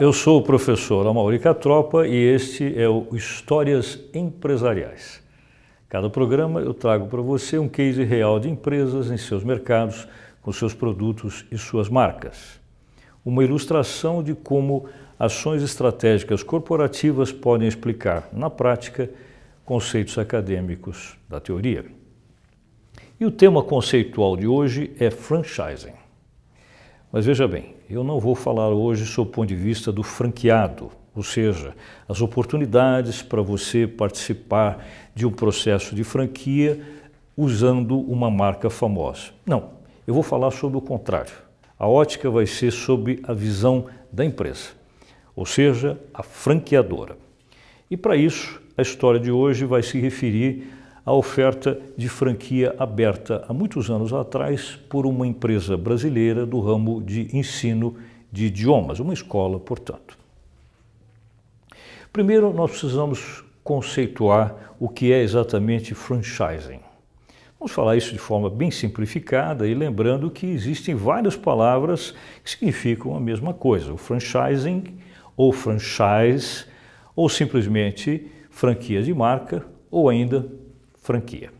Eu sou o professor Amaury Catropa e este é o Histórias Empresariais. Cada programa eu trago para você um case real de empresas em seus mercados, com seus produtos e suas marcas. Uma ilustração de como ações estratégicas corporativas podem explicar, na prática, conceitos acadêmicos da teoria. E o tema conceitual de hoje é franchising. Mas veja bem, eu não vou falar hoje sob o ponto de vista do franqueado, ou seja, as oportunidades para você participar de um processo de franquia usando uma marca famosa. Não, eu vou falar sobre o contrário. A ótica vai ser sobre a visão da empresa, ou seja, a franqueadora. E para isso, a história de hoje vai se referir a oferta de franquia aberta há muitos anos atrás por uma empresa brasileira do ramo de ensino de idiomas, uma escola, portanto. Primeiro, nós precisamos conceituar o que é exatamente franchising. Vamos falar isso de forma bem simplificada e lembrando que existem várias palavras que significam a mesma coisa: o franchising, ou franchise, ou simplesmente franquia de marca, ou ainda franquia.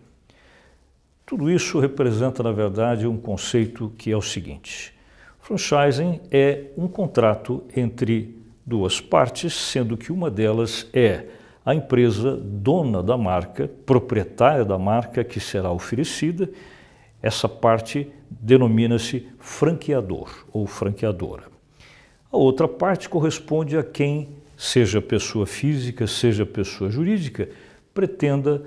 Tudo isso representa, na verdade, um conceito que é o seguinte: franchising é um contrato entre duas partes, sendo que uma delas é a empresa dona da marca, proprietária da marca que será oferecida. Essa parte denomina-se franqueador ou franqueadora. A outra parte corresponde a quem, seja pessoa física, seja pessoa jurídica, pretenda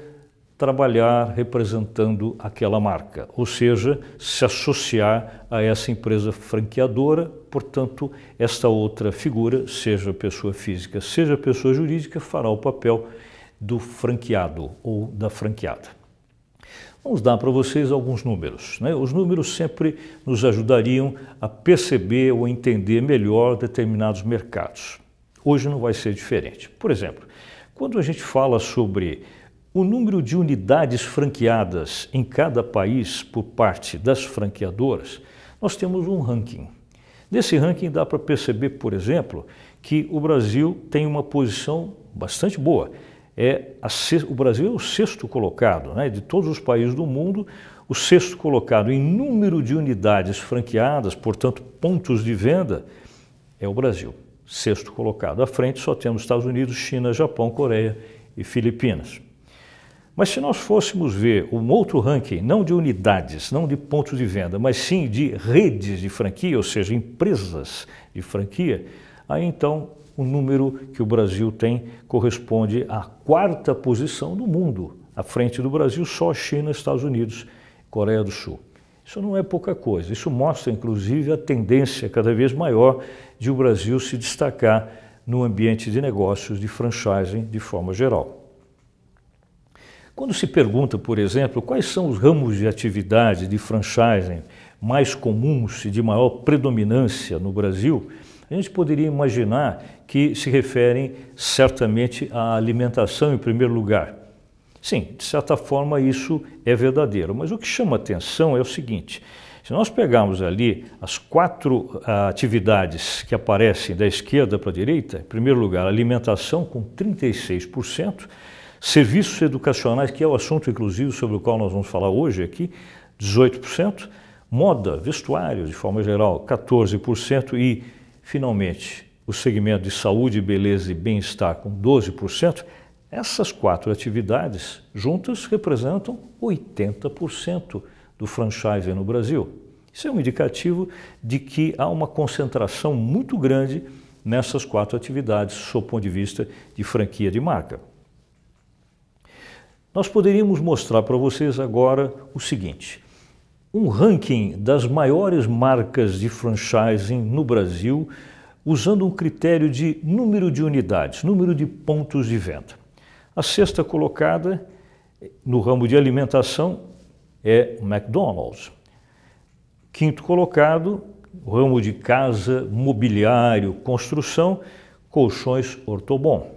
trabalhar representando aquela marca, ou seja, se associar a essa empresa franqueadora, portanto, esta outra figura, seja pessoa física, seja pessoa jurídica, fará o papel do franqueado ou da franqueada. Vamos dar para vocês alguns números. Né? Os números sempre nos ajudariam a perceber ou entender melhor determinados mercados. Hoje não vai ser diferente. Por exemplo, quando a gente fala sobre o número de unidades franqueadas em cada país por parte das franqueadoras, nós temos um ranking. Nesse ranking dá para perceber, por exemplo, que o Brasil tem uma posição bastante boa. É o Brasil é o sexto colocado, né, de todos os países do mundo, o sexto colocado em número de unidades franqueadas, portanto, pontos de venda, é o Brasil. Sexto colocado. À frente só temos Estados Unidos, China, Japão, Coreia e Filipinas. Mas se nós fôssemos ver um outro ranking, não de unidades, não de pontos de venda, mas sim de redes de franquia, ou seja, empresas de franquia, aí então o número que o Brasil tem corresponde à quarta posição do mundo. À frente do Brasil, só China, Estados Unidos, Coreia do Sul. Isso não é pouca coisa. Isso mostra, inclusive, a tendência cada vez maior de o Brasil se destacar no ambiente de negócios de franchising de forma geral. Quando se pergunta, por exemplo, quais são os ramos de atividade de franchising mais comuns e de maior predominância no Brasil, a gente poderia imaginar que se referem certamente à alimentação em primeiro lugar. Sim, de certa forma isso é verdadeiro, mas o que chama atenção é o seguinte: se nós pegarmos ali as quatro uh, atividades que aparecem da esquerda para a direita, em primeiro lugar, alimentação com 36%, Serviços educacionais, que é o assunto, inclusive, sobre o qual nós vamos falar hoje aqui, 18%. Moda, vestuário, de forma geral, 14%. E, finalmente, o segmento de saúde, beleza e bem-estar, com 12%. Essas quatro atividades juntas representam 80% do franchise no Brasil. Isso é um indicativo de que há uma concentração muito grande nessas quatro atividades, sob o ponto de vista de franquia de marca. Nós poderíamos mostrar para vocês agora o seguinte: um ranking das maiores marcas de franchising no Brasil, usando um critério de número de unidades, número de pontos de venda. A sexta colocada no ramo de alimentação é McDonald's. Quinto colocado, ramo de casa, mobiliário, construção, colchões Ortobon.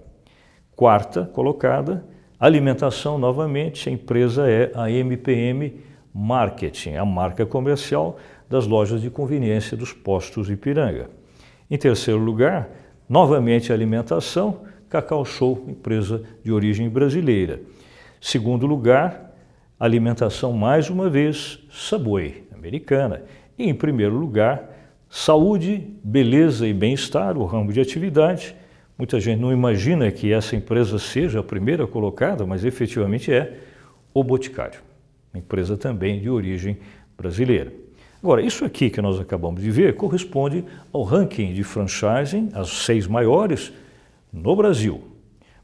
Quarta colocada, Alimentação, novamente, a empresa é a MPM Marketing, a marca comercial das lojas de conveniência dos postos Ipiranga. Em terceiro lugar, novamente alimentação, Cacau Show, empresa de origem brasileira. Segundo lugar, alimentação mais uma vez, Subway, americana. E em primeiro lugar, saúde, beleza e bem-estar, o ramo de atividade. Muita gente não imagina que essa empresa seja a primeira colocada, mas efetivamente é o Boticário, empresa também de origem brasileira. Agora, isso aqui que nós acabamos de ver corresponde ao ranking de franchising, as seis maiores no Brasil.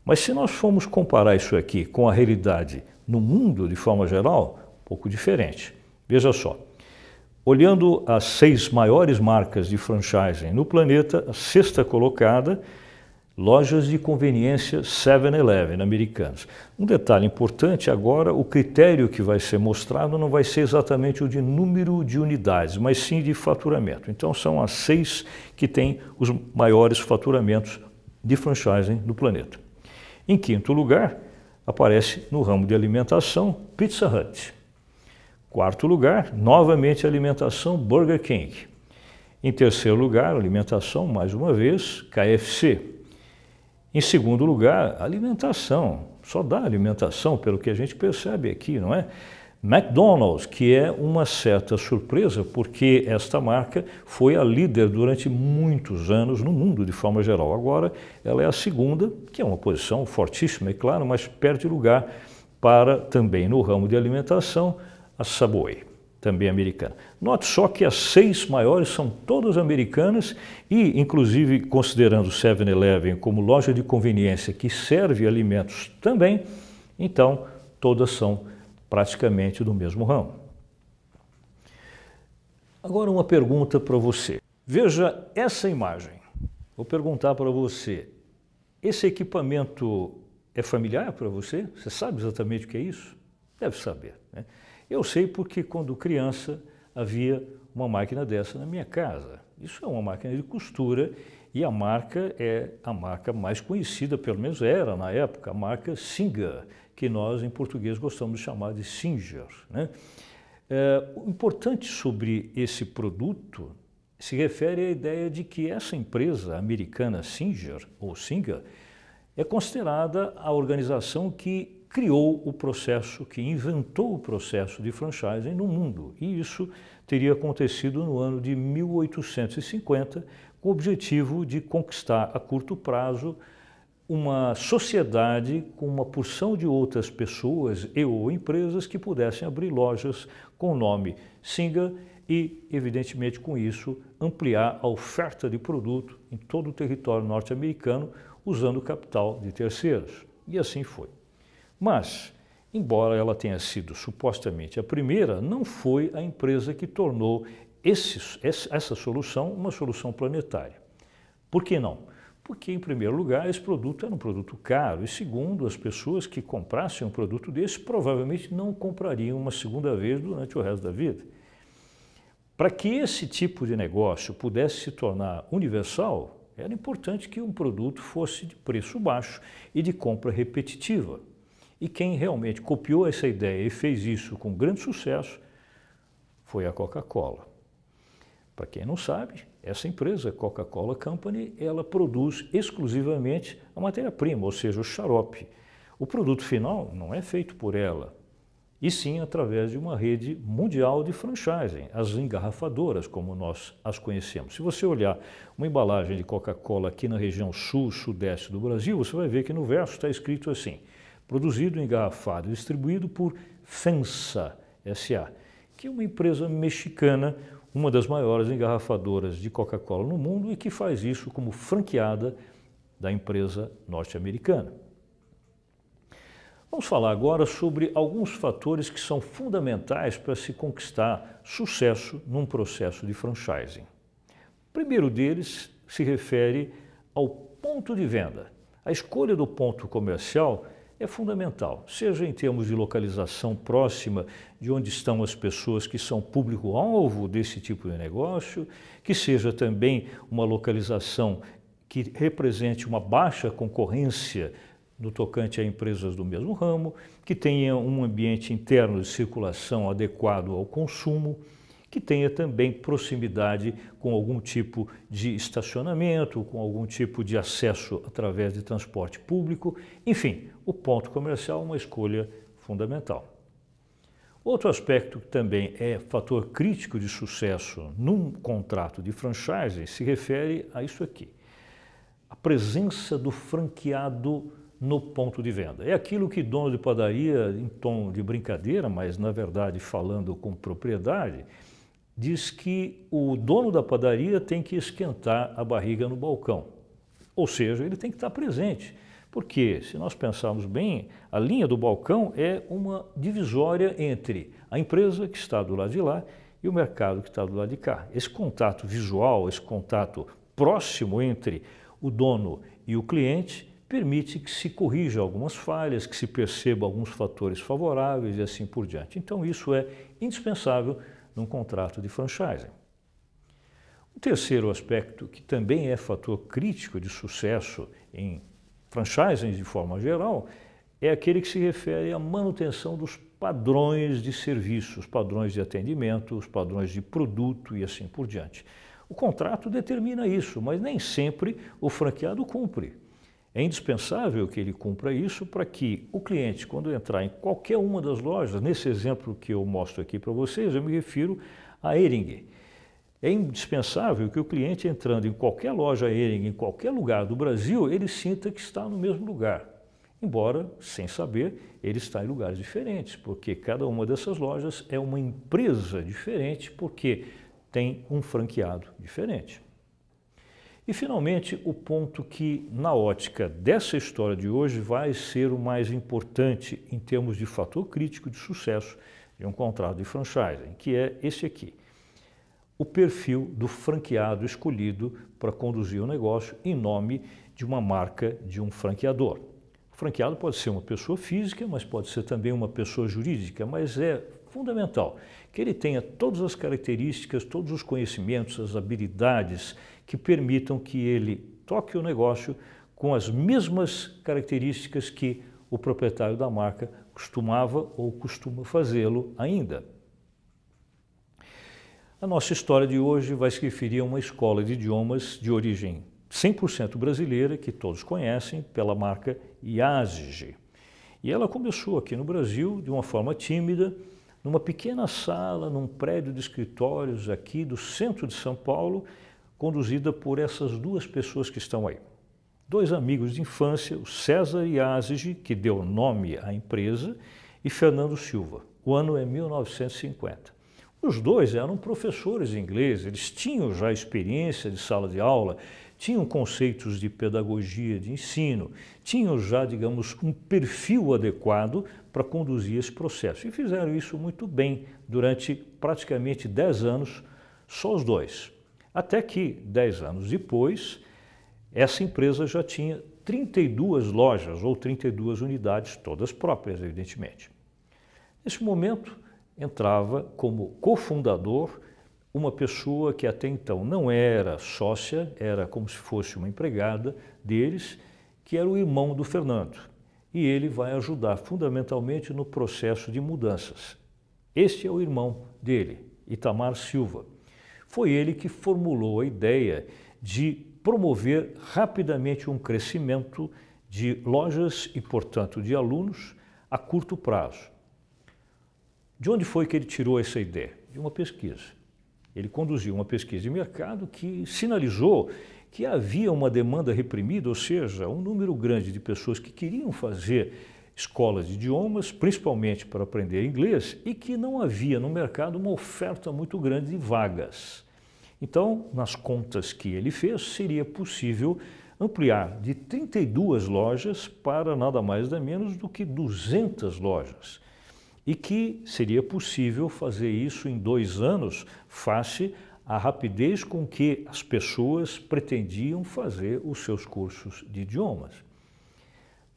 Mas se nós formos comparar isso aqui com a realidade no mundo de forma geral, um pouco diferente. Veja só, olhando as seis maiores marcas de franchising no planeta, a sexta colocada lojas de conveniência 7-Eleven americanas. Um detalhe importante agora, o critério que vai ser mostrado não vai ser exatamente o de número de unidades, mas sim de faturamento. Então são as seis que têm os maiores faturamentos de franchising no planeta. Em quinto lugar, aparece no ramo de alimentação Pizza Hut. Quarto lugar, novamente alimentação Burger King. Em terceiro lugar, alimentação, mais uma vez, KFC. Em segundo lugar, alimentação. Só dá alimentação, pelo que a gente percebe aqui, não é? McDonald's, que é uma certa surpresa, porque esta marca foi a líder durante muitos anos no mundo de forma geral. Agora ela é a segunda, que é uma posição fortíssima, é claro, mas perde lugar para também no ramo de alimentação a Subway também americana. Note só que as seis maiores são todas americanas e, inclusive, considerando o 7-Eleven como loja de conveniência que serve alimentos também, então todas são praticamente do mesmo ramo. Agora uma pergunta para você. Veja essa imagem. Vou perguntar para você, esse equipamento é familiar para você? Você sabe exatamente o que é isso? Deve saber. Né? Eu sei porque quando criança havia uma máquina dessa na minha casa. Isso é uma máquina de costura e a marca é a marca mais conhecida, pelo menos era na época, a marca Singer, que nós em português gostamos de chamar de Singer. Né? É, o importante sobre esse produto se refere à ideia de que essa empresa americana Singer, ou Singer, é considerada a organização que criou o processo, que inventou o processo de franchising no mundo. E isso teria acontecido no ano de 1850, com o objetivo de conquistar a curto prazo uma sociedade com uma porção de outras pessoas e ou empresas que pudessem abrir lojas com o nome Singa e, evidentemente, com isso, ampliar a oferta de produto em todo o território norte-americano usando capital de terceiros. E assim foi. Mas, embora ela tenha sido supostamente a primeira, não foi a empresa que tornou esse, essa solução uma solução planetária. Por que não? Porque, em primeiro lugar, esse produto era um produto caro, e segundo, as pessoas que comprassem um produto desse provavelmente não comprariam uma segunda vez durante o resto da vida. Para que esse tipo de negócio pudesse se tornar universal, era importante que um produto fosse de preço baixo e de compra repetitiva. E quem realmente copiou essa ideia e fez isso com grande sucesso foi a Coca-Cola. Para quem não sabe, essa empresa, Coca-Cola Company, ela produz exclusivamente a matéria-prima, ou seja, o xarope. O produto final não é feito por ela, e sim através de uma rede mundial de franchising, as engarrafadoras, como nós as conhecemos. Se você olhar uma embalagem de Coca-Cola aqui na região sul, sudeste do Brasil, você vai ver que no verso está escrito assim: produzido, engarrafado e distribuído por FENSA SA, que é uma empresa mexicana, uma das maiores engarrafadoras de Coca-Cola no mundo e que faz isso como franqueada da empresa norte-americana. Vamos falar agora sobre alguns fatores que são fundamentais para se conquistar sucesso num processo de franchising. O primeiro deles se refere ao ponto de venda. A escolha do ponto comercial é fundamental, seja em termos de localização próxima de onde estão as pessoas que são público-alvo desse tipo de negócio, que seja também uma localização que represente uma baixa concorrência no tocante a empresas do mesmo ramo, que tenha um ambiente interno de circulação adequado ao consumo, que tenha também proximidade com algum tipo de estacionamento, com algum tipo de acesso através de transporte público. Enfim, o ponto comercial é uma escolha fundamental. Outro aspecto que também é fator crítico de sucesso num contrato de franchise se refere a isso aqui. A presença do franqueado no ponto de venda. É aquilo que dono de padaria, em tom de brincadeira, mas na verdade falando com propriedade, diz que o dono da padaria tem que esquentar a barriga no balcão. Ou seja, ele tem que estar presente. Porque, se nós pensarmos bem, a linha do balcão é uma divisória entre a empresa que está do lado de lá e o mercado que está do lado de cá. Esse contato visual, esse contato próximo entre o dono e o cliente permite que se corrija algumas falhas, que se perceba alguns fatores favoráveis e assim por diante. Então, isso é indispensável num contrato de franchising. O terceiro aspecto, que também é fator crítico de sucesso em franchising de forma geral, é aquele que se refere à manutenção dos padrões de serviço, os padrões de atendimento, os padrões de produto e assim por diante. O contrato determina isso, mas nem sempre o franqueado cumpre. É indispensável que ele cumpra isso para que o cliente, quando entrar em qualquer uma das lojas, nesse exemplo que eu mostro aqui para vocês, eu me refiro a Ering. É indispensável que o cliente entrando em qualquer loja Ering, em qualquer lugar do Brasil, ele sinta que está no mesmo lugar. Embora, sem saber, ele está em lugares diferentes, porque cada uma dessas lojas é uma empresa diferente, porque tem um franqueado diferente. E, finalmente, o ponto que, na ótica dessa história de hoje, vai ser o mais importante em termos de fator crítico de sucesso de um contrato de franchising, que é esse aqui o perfil do franqueado escolhido para conduzir o negócio em nome de uma marca de um franqueador. O franqueado pode ser uma pessoa física, mas pode ser também uma pessoa jurídica, mas é fundamental que ele tenha todas as características, todos os conhecimentos, as habilidades que permitam que ele toque o negócio com as mesmas características que o proprietário da marca costumava ou costuma fazê-lo ainda. A nossa história de hoje vai se referir a uma escola de idiomas de origem 100% brasileira, que todos conhecem, pela marca IASG. E ela começou aqui no Brasil de uma forma tímida, numa pequena sala, num prédio de escritórios aqui do centro de São Paulo, conduzida por essas duas pessoas que estão aí. Dois amigos de infância, o César Iazigi, que deu nome à empresa, e Fernando Silva. O ano é 1950. Os dois eram professores de inglês, eles tinham já experiência de sala de aula, tinham conceitos de pedagogia de ensino, tinham já, digamos, um perfil adequado para conduzir esse processo. E fizeram isso muito bem durante praticamente 10 anos, só os dois. Até que, 10 anos depois, essa empresa já tinha 32 lojas ou 32 unidades, todas próprias, evidentemente. Nesse momento, entrava como cofundador uma pessoa que até então não era sócia, era como se fosse uma empregada deles, que era o irmão do Fernando. E ele vai ajudar fundamentalmente no processo de mudanças. Este é o irmão dele, Itamar Silva. Foi ele que formulou a ideia de promover rapidamente um crescimento de lojas e, portanto, de alunos a curto prazo. De onde foi que ele tirou essa ideia? De uma pesquisa. Ele conduziu uma pesquisa de mercado que sinalizou que havia uma demanda reprimida, ou seja, um número grande de pessoas que queriam fazer escolas de idiomas, principalmente para aprender inglês, e que não havia no mercado uma oferta muito grande de vagas. Então, nas contas que ele fez, seria possível ampliar de 32 lojas para nada mais nada menos do que 200 lojas e que seria possível fazer isso em dois anos, face à rapidez com que as pessoas pretendiam fazer os seus cursos de idiomas.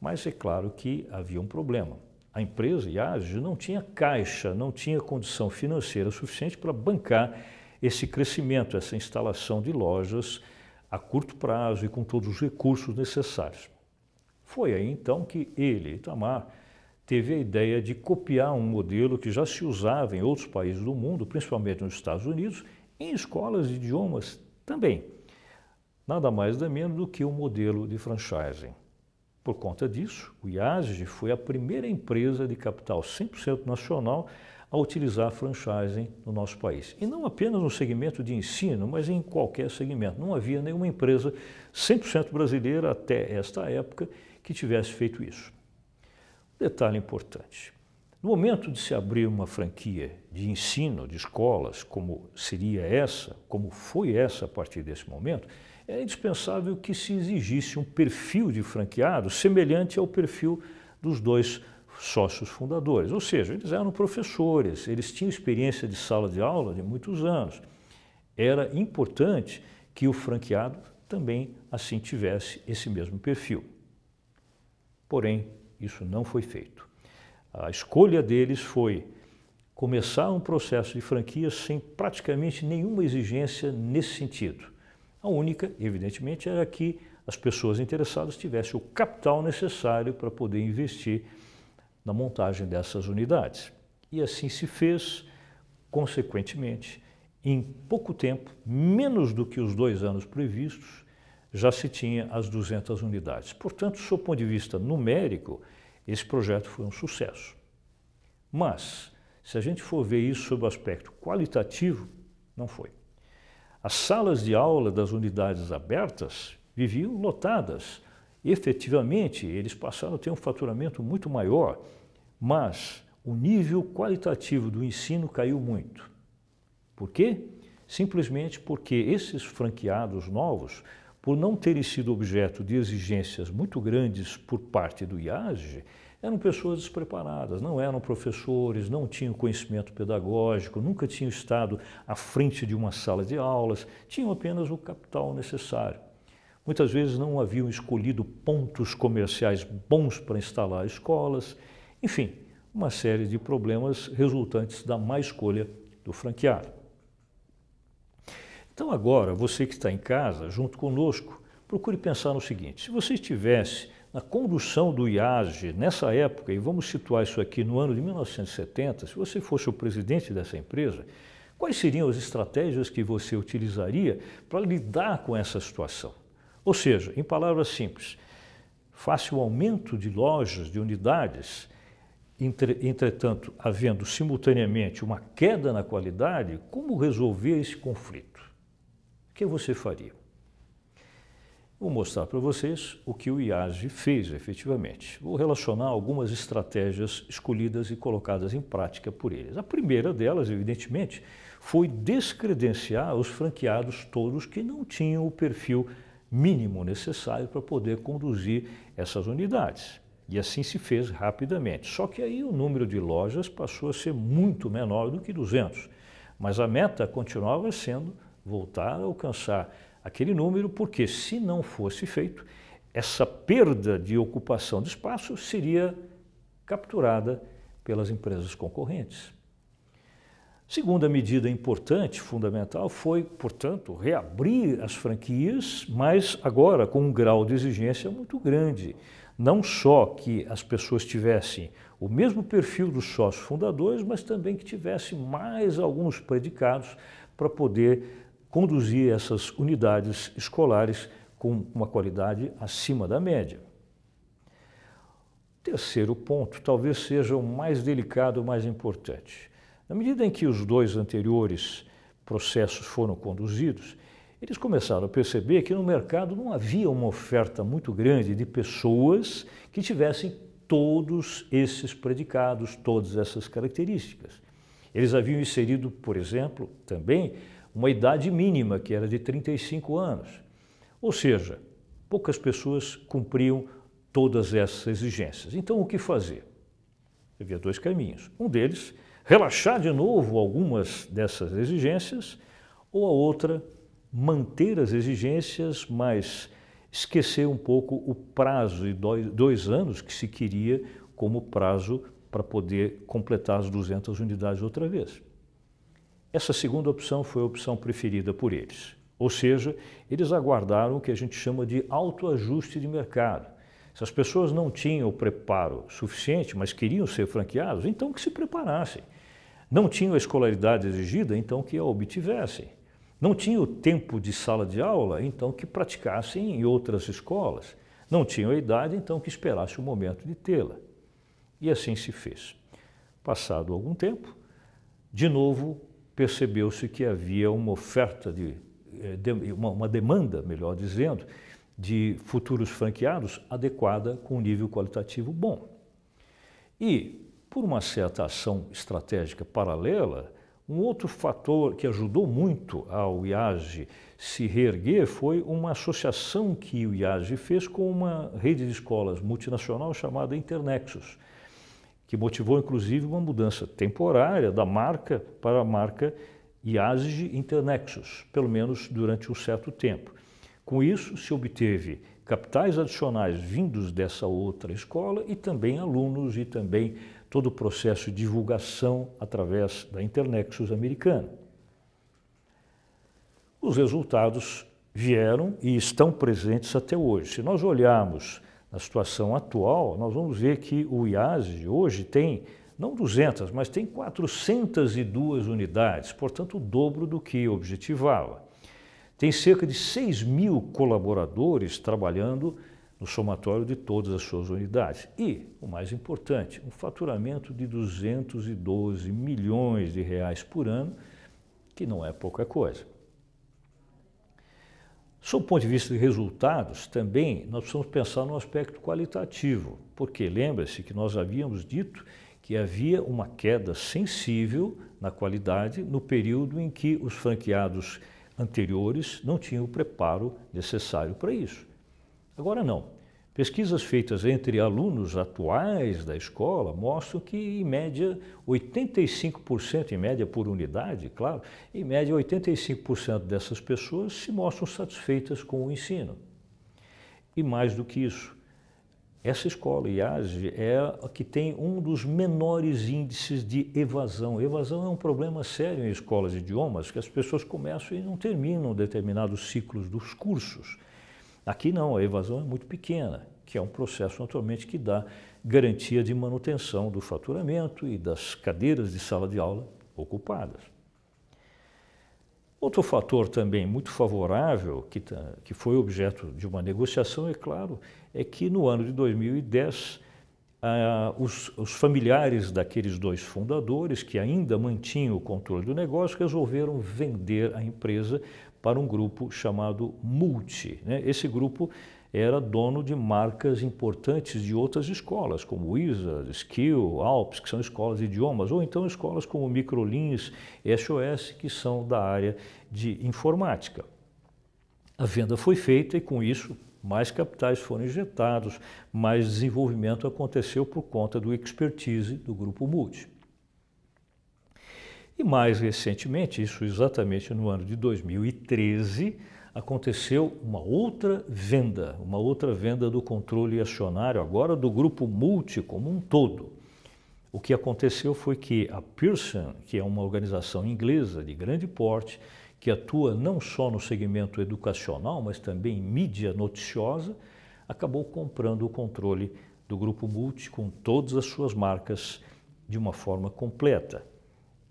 Mas é claro que havia um problema. A empresa IASG não tinha caixa, não tinha condição financeira suficiente para bancar esse crescimento, essa instalação de lojas a curto prazo e com todos os recursos necessários. Foi aí então que ele, Itamar, teve a ideia de copiar um modelo que já se usava em outros países do mundo, principalmente nos Estados Unidos, em escolas de idiomas também. Nada mais nada menos do que o um modelo de franchising. Por conta disso, o IASG foi a primeira empresa de capital 100% nacional a utilizar franchising no nosso país. E não apenas no segmento de ensino, mas em qualquer segmento. Não havia nenhuma empresa 100% brasileira até esta época que tivesse feito isso. Detalhe importante. No momento de se abrir uma franquia de ensino de escolas, como seria essa, como foi essa a partir desse momento, é indispensável que se exigisse um perfil de franqueado semelhante ao perfil dos dois sócios fundadores, ou seja, eles eram professores, eles tinham experiência de sala de aula de muitos anos. Era importante que o franqueado também assim tivesse esse mesmo perfil. Porém, isso não foi feito. A escolha deles foi começar um processo de franquia sem praticamente nenhuma exigência nesse sentido. A única, evidentemente, era que as pessoas interessadas tivessem o capital necessário para poder investir na montagem dessas unidades. E assim se fez, consequentemente, em pouco tempo, menos do que os dois anos previstos, já se tinha as 200 unidades. Portanto, do ponto de vista numérico, esse projeto foi um sucesso. Mas, se a gente for ver isso sob o aspecto qualitativo, não foi. As salas de aula das unidades abertas viviam lotadas efetivamente eles passaram a ter um faturamento muito maior, mas o nível qualitativo do ensino caiu muito. Por quê? Simplesmente porque esses franqueados novos, por não terem sido objeto de exigências muito grandes por parte do IASG, eram pessoas despreparadas, não eram professores, não tinham conhecimento pedagógico, nunca tinham estado à frente de uma sala de aulas, tinham apenas o capital necessário. Muitas vezes não haviam escolhido pontos comerciais bons para instalar escolas, enfim, uma série de problemas resultantes da má escolha do franqueado. Então agora, você que está em casa, junto conosco, procure pensar no seguinte, se você estivesse na condução do IASG nessa época, e vamos situar isso aqui no ano de 1970, se você fosse o presidente dessa empresa, quais seriam as estratégias que você utilizaria para lidar com essa situação? Ou seja, em palavras simples, face o aumento de lojas, de unidades, entretanto, havendo simultaneamente uma queda na qualidade, como resolver esse conflito? O que você faria? Vou mostrar para vocês o que o IASG fez efetivamente. Vou relacionar algumas estratégias escolhidas e colocadas em prática por eles. A primeira delas, evidentemente, foi descredenciar os franqueados todos que não tinham o perfil mínimo necessário para poder conduzir essas unidades. E assim se fez rapidamente. Só que aí o número de lojas passou a ser muito menor do que 200. Mas a meta continuava sendo voltar a alcançar aquele número, porque se não fosse feito, essa perda de ocupação de espaço seria capturada pelas empresas concorrentes. Segunda medida importante, fundamental, foi, portanto, reabrir as franquias, mas agora com um grau de exigência muito grande. Não só que as pessoas tivessem o mesmo perfil dos sócios fundadores, mas também que tivessem mais alguns predicados para poder conduzir essas unidades escolares com uma qualidade acima da média. Terceiro ponto, talvez seja o mais delicado, o mais importante. Na medida em que os dois anteriores processos foram conduzidos, eles começaram a perceber que no mercado não havia uma oferta muito grande de pessoas que tivessem todos esses predicados, todas essas características. Eles haviam inserido, por exemplo, também uma idade mínima, que era de 35 anos. Ou seja, poucas pessoas cumpriam todas essas exigências. Então, o que fazer? Havia dois caminhos. Um deles relaxar de novo algumas dessas exigências, ou a outra, manter as exigências, mas esquecer um pouco o prazo de dois, dois anos que se queria como prazo para poder completar as 200 unidades outra vez. Essa segunda opção foi a opção preferida por eles. Ou seja, eles aguardaram o que a gente chama de autoajuste de mercado. Se as pessoas não tinham o preparo suficiente, mas queriam ser franqueados, então que se preparassem. Não tinham a escolaridade exigida, então que a obtivessem. Não tinham o tempo de sala de aula, então que praticassem em outras escolas. Não tinham a idade, então que esperasse o momento de tê-la. E assim se fez. Passado algum tempo, de novo percebeu-se que havia uma oferta de, eh, uma demanda, melhor dizendo, de futuros franqueados adequada com um nível qualitativo bom. E, por uma certa ação estratégica paralela, um outro fator que ajudou muito ao IAGE se reerguer foi uma associação que o IAGE fez com uma rede de escolas multinacional chamada Internexus, que motivou inclusive uma mudança temporária da marca para a marca IAGE Internexus, pelo menos durante um certo tempo. Com isso, se obteve capitais adicionais vindos dessa outra escola e também alunos e também todo o processo de divulgação através da Internexus americana. Os resultados vieram e estão presentes até hoje. Se nós olharmos na situação atual, nós vamos ver que o IASE hoje tem não 200, mas tem 402 unidades, portanto o dobro do que objetivava. Tem cerca de 6 mil colaboradores trabalhando no somatório de todas as suas unidades. E, o mais importante, um faturamento de 212 milhões de reais por ano, que não é pouca coisa. Sob o ponto de vista de resultados, também nós precisamos pensar no aspecto qualitativo, porque lembre-se que nós havíamos dito que havia uma queda sensível na qualidade no período em que os franqueados anteriores não tinham o preparo necessário para isso. Agora não. Pesquisas feitas entre alunos atuais da escola mostram que, em média, 85%, em média por unidade, claro, em média 85% dessas pessoas se mostram satisfeitas com o ensino. E mais do que isso, essa escola, IASE, é a que tem um dos menores índices de evasão. Evasão é um problema sério em escolas de idiomas, que as pessoas começam e não terminam determinados ciclos dos cursos. Aqui não, a evasão é muito pequena, que é um processo naturalmente que dá garantia de manutenção do faturamento e das cadeiras de sala de aula ocupadas. Outro fator também muito favorável, que, tá, que foi objeto de uma negociação, é claro, é que no ano de 2010, ah, os, os, familiares daqueles dois fundadores, que ainda mantinham o controle do negócio, resolveram vender a empresa para um grupo chamado Multi. Né? Esse grupo era dono de marcas importantes de outras escolas, como Wizard, Skill, Alps, que são escolas de idiomas, ou então escolas como Microlins SOS, que são da área de informática. A venda foi feita e, com isso, mais capitais foram injetados, mais desenvolvimento aconteceu por conta do expertise do Grupo Multi. E mais recentemente, isso exatamente no ano de 2013, aconteceu uma outra venda, uma outra venda do controle acionário, agora do grupo Multi como um todo. O que aconteceu foi que a Pearson, que é uma organização inglesa de grande porte, que atua não só no segmento educacional, mas também em mídia noticiosa, acabou comprando o controle do grupo Multi com todas as suas marcas de uma forma completa.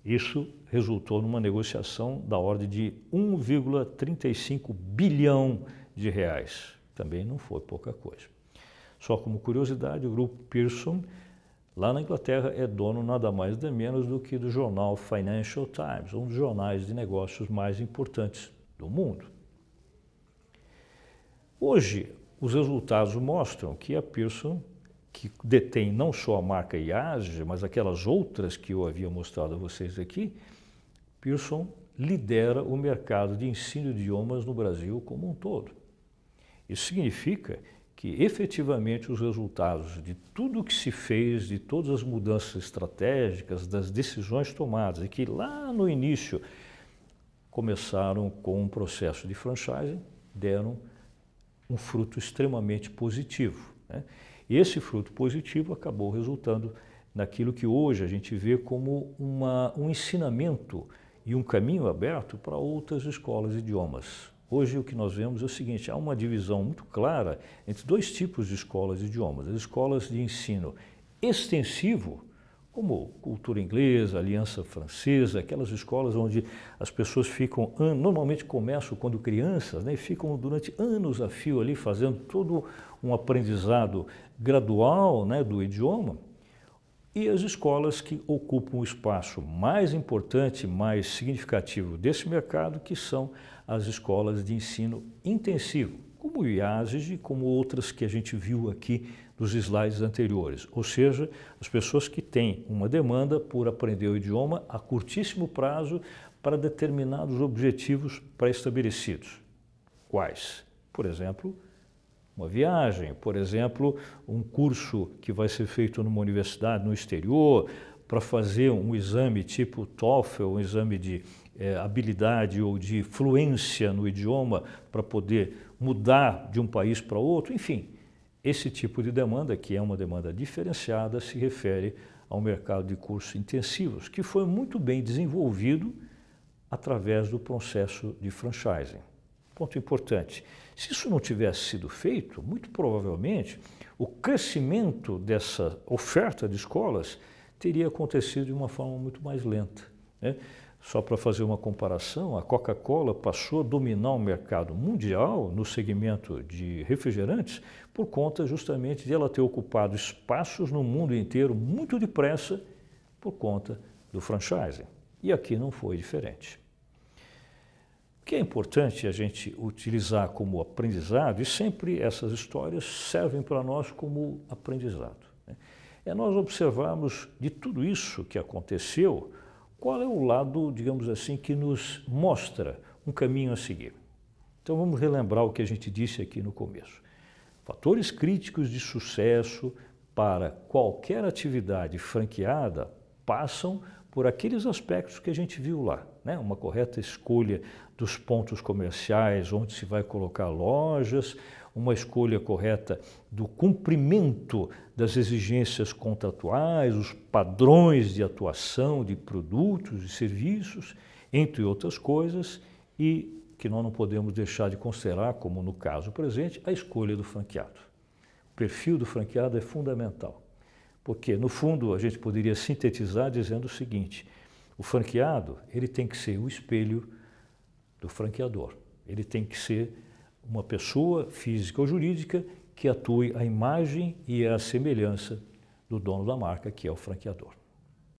Isso resultou numa negociação da ordem de 1,35 bilhão de reais. Também não foi pouca coisa. Só como curiosidade, o grupo Pearson, lá na Inglaterra, é dono nada mais nem menos do que do jornal Financial Times, um dos jornais de negócios mais importantes do mundo. Hoje, os resultados mostram que a Pearson que detém não só a marca IAGE, mas aquelas outras que eu havia mostrado a vocês aqui, Pearson lidera o mercado de ensino de idiomas no Brasil como um todo. Isso significa que efetivamente os resultados de tudo o que se fez, de todas as mudanças estratégicas, das decisões tomadas, e que lá no início começaram com um processo de franchising, deram um fruto extremamente positivo. Né? E esse fruto positivo acabou resultando naquilo que hoje a gente vê como uma, um ensinamento e um caminho aberto para outras escolas de idiomas Hoje o que nós vemos é o seguinte, há uma divisão muito clara entre dois tipos de escolas de idiomas. As escolas de ensino extensivo, como cultura inglesa, aliança francesa, aquelas escolas onde as pessoas ficam, normalmente começam quando crianças, né, ficam durante anos a fio ali fazendo todo um aprendizado gradual né, do idioma, e as escolas que ocupam o espaço mais importante, mais significativo desse mercado, que são as escolas de ensino intensivo, como o IASEG, como outras que a gente viu aqui nos slides anteriores. Ou seja, as pessoas que têm uma demanda por aprender o idioma a curtíssimo prazo para determinados objetivos pré-estabelecidos. Quais? Por exemplo, uma viagem, por exemplo, um curso que vai ser feito numa universidade no exterior para fazer um exame tipo TOEFL, um exame de é, habilidade ou de fluência no idioma para poder mudar de um país para outro, enfim. Esse tipo de demanda, que é uma demanda diferenciada, se refere ao mercado de cursos intensivos, que foi muito bem desenvolvido através do processo de franchising. Ponto importante. Se isso não tivesse sido feito, muito provavelmente o crescimento dessa oferta de escolas teria acontecido de uma forma muito mais lenta. Né? Só para fazer uma comparação, a Coca-Cola passou a dominar o mercado mundial no segmento de refrigerantes por conta justamente de ela ter ocupado espaços no mundo inteiro muito depressa por conta do franchising. E aqui não foi diferente. O que é importante a gente utilizar como aprendizado, e sempre essas histórias servem para nós como aprendizado, né? é nós observarmos de tudo isso que aconteceu, qual é o lado, digamos assim, que nos mostra um caminho a seguir. Então vamos relembrar o que a gente disse aqui no começo. Fatores críticos de sucesso para qualquer atividade franqueada passam por aqueles aspectos que a gente viu lá, né? uma correta escolha dos pontos comerciais onde se vai colocar lojas, uma escolha correta do cumprimento das exigências contratuais, os padrões de atuação de produtos e serviços, entre outras coisas, e que nós não podemos deixar de considerar, como no caso presente, a escolha do franqueado. O perfil do franqueado é fundamental. Porque, no fundo, a gente poderia sintetizar dizendo o seguinte, o franqueado ele tem que ser o espelho do franqueador. Ele tem que ser uma pessoa física ou jurídica que atue a imagem e a semelhança do dono da marca, que é o franqueador.